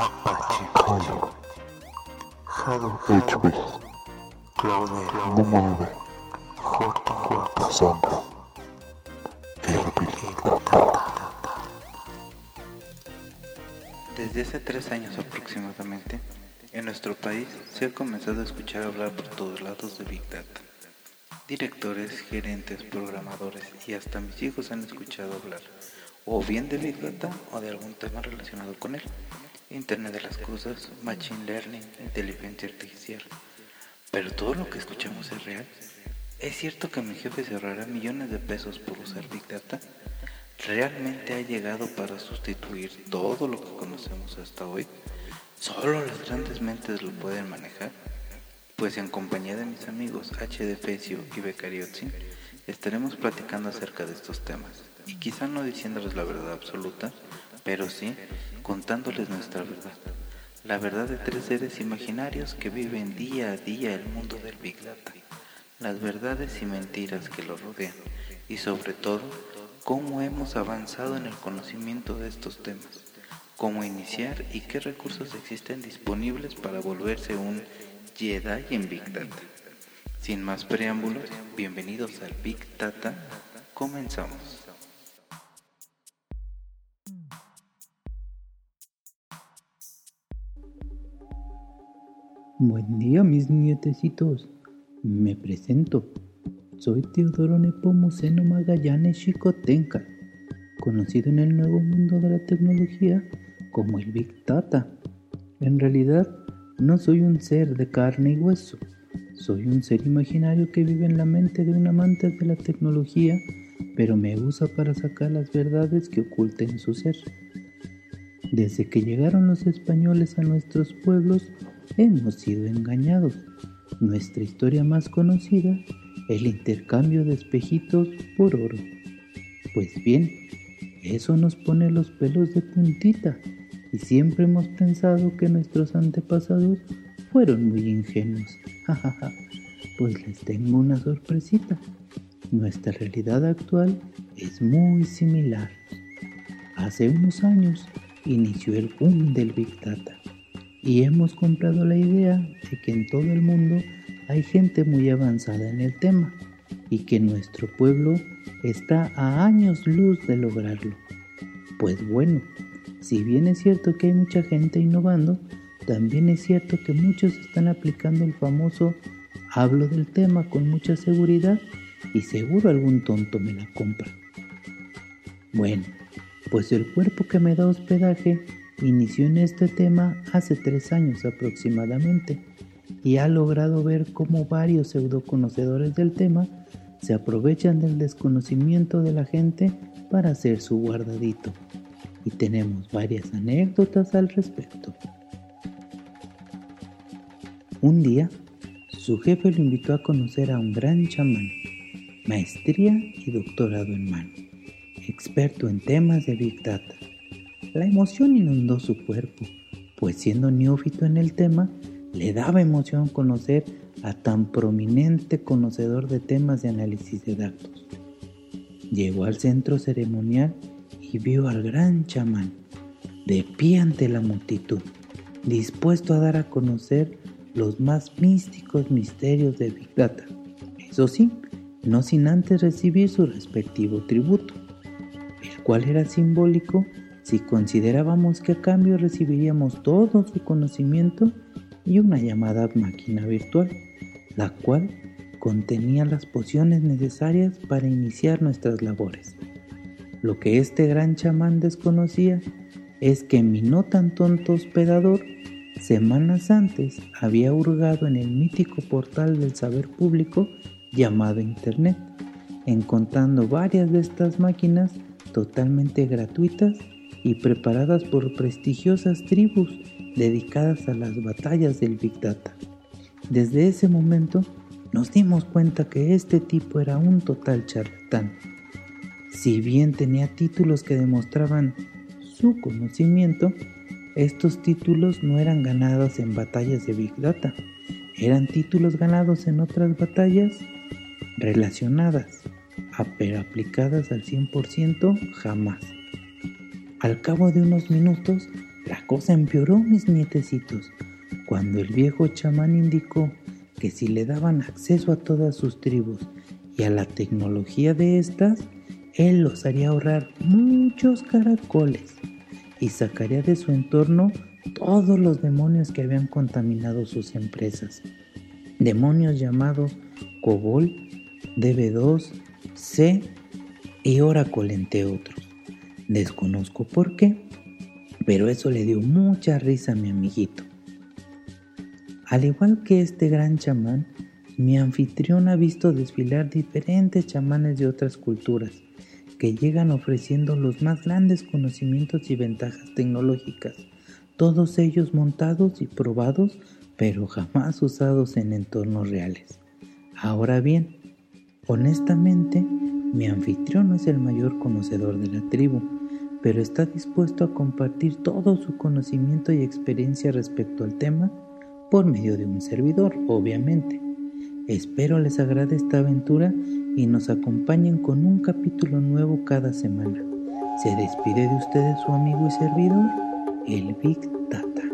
Apache HB Claudel Numove J. Cassandra Desde hace tres años aproximadamente, en nuestro país se ha comenzado a escuchar hablar por todos lados de Big Data. Directores, gerentes, programadores y hasta mis hijos han escuchado hablar o bien de Big Data o de algún tema relacionado con él. Internet de las Cosas, Machine Learning, inteligencia artificial. Pero todo lo que escuchamos es real. ¿Es cierto que mi jefe se ahorrará millones de pesos por usar Big Data? ¿Realmente ha llegado para sustituir todo lo que conocemos hasta hoy? ¿Solo las grandes mentes lo pueden manejar? Pues en compañía de mis amigos H. Fecio y Beccariotzin estaremos platicando acerca de estos temas y quizá no diciéndoles la verdad absoluta, pero sí contándoles nuestra verdad. La verdad de tres seres imaginarios que viven día a día el mundo del Big Data. Las verdades y mentiras que lo rodean. Y sobre todo, cómo hemos avanzado en el conocimiento de estos temas. Cómo iniciar y qué recursos existen disponibles para volverse un Jedi en Big Data. Sin más preámbulos, bienvenidos al Big Data. Comenzamos. Buen día mis nietecitos, me presento. Soy Teodoro Nepomuceno Magallanes Chicotenca, conocido en el nuevo mundo de la tecnología como el Big Data. En realidad, no soy un ser de carne y hueso, soy un ser imaginario que vive en la mente de un amante de la tecnología, pero me usa para sacar las verdades que oculta en su ser. Desde que llegaron los españoles a nuestros pueblos, hemos sido engañados. Nuestra historia más conocida, el intercambio de espejitos por oro. Pues bien, eso nos pone los pelos de puntita y siempre hemos pensado que nuestros antepasados fueron muy ingenuos. pues les tengo una sorpresita. Nuestra realidad actual es muy similar. Hace unos años inició el boom del Big Data y hemos comprado la idea de que en todo el mundo hay gente muy avanzada en el tema y que nuestro pueblo está a años luz de lograrlo. Pues bueno, si bien es cierto que hay mucha gente innovando, también es cierto que muchos están aplicando el famoso hablo del tema con mucha seguridad y seguro algún tonto me la compra. Bueno, pues el cuerpo que me da hospedaje inició en este tema hace tres años aproximadamente y ha logrado ver cómo varios pseudoconocedores del tema se aprovechan del desconocimiento de la gente para hacer su guardadito. Y tenemos varias anécdotas al respecto. Un día, su jefe lo invitó a conocer a un gran chamán, maestría y doctorado en mano, experto en temas de Big Data la emoción inundó su cuerpo, pues siendo neófito en el tema, le daba emoción conocer a tan prominente conocedor de temas de análisis de datos. Llegó al centro ceremonial y vio al gran chamán, de pie ante la multitud, dispuesto a dar a conocer los más místicos misterios de Big Data. Eso sí, no sin antes recibir su respectivo tributo, el cual era simbólico si considerábamos que a cambio recibiríamos todo su conocimiento y una llamada máquina virtual, la cual contenía las pociones necesarias para iniciar nuestras labores. Lo que este gran chamán desconocía es que mi no tan tonto hospedador semanas antes había hurgado en el mítico portal del saber público llamado Internet, encontrando varias de estas máquinas totalmente gratuitas y preparadas por prestigiosas tribus dedicadas a las batallas del Big Data. Desde ese momento nos dimos cuenta que este tipo era un total charlatán. Si bien tenía títulos que demostraban su conocimiento, estos títulos no eran ganados en batallas de Big Data, eran títulos ganados en otras batallas relacionadas, pero aplicadas al 100% jamás. Al cabo de unos minutos, La cosa empeoró, mis nietecitos, cuando el viejo chamán indicó que si le daban acceso a todas sus tribus y a la tecnología de estas, él los haría ahorrar muchos caracoles y sacaría de su entorno todos los demonios que habían contaminado sus empresas. Demonios llamados Cobol, DB2, C y Oracle, entre otros. Desconozco por qué, pero eso le dio mucha risa a mi amiguito. Al igual que este gran chamán, mi anfitrión ha visto desfilar diferentes chamanes de otras culturas que llegan ofreciendo los más grandes conocimientos y ventajas tecnológicas, todos ellos montados y probados, pero jamás usados en entornos reales. Ahora bien, honestamente, mi anfitrión no es el mayor conocedor de la tribu, pero está dispuesto a compartir todo su conocimiento y experiencia respecto al tema por medio de un servidor, obviamente. Espero les agrade esta aventura y nos acompañen con un capítulo nuevo cada semana. Se despide de ustedes su amigo y servidor, el Big Tata.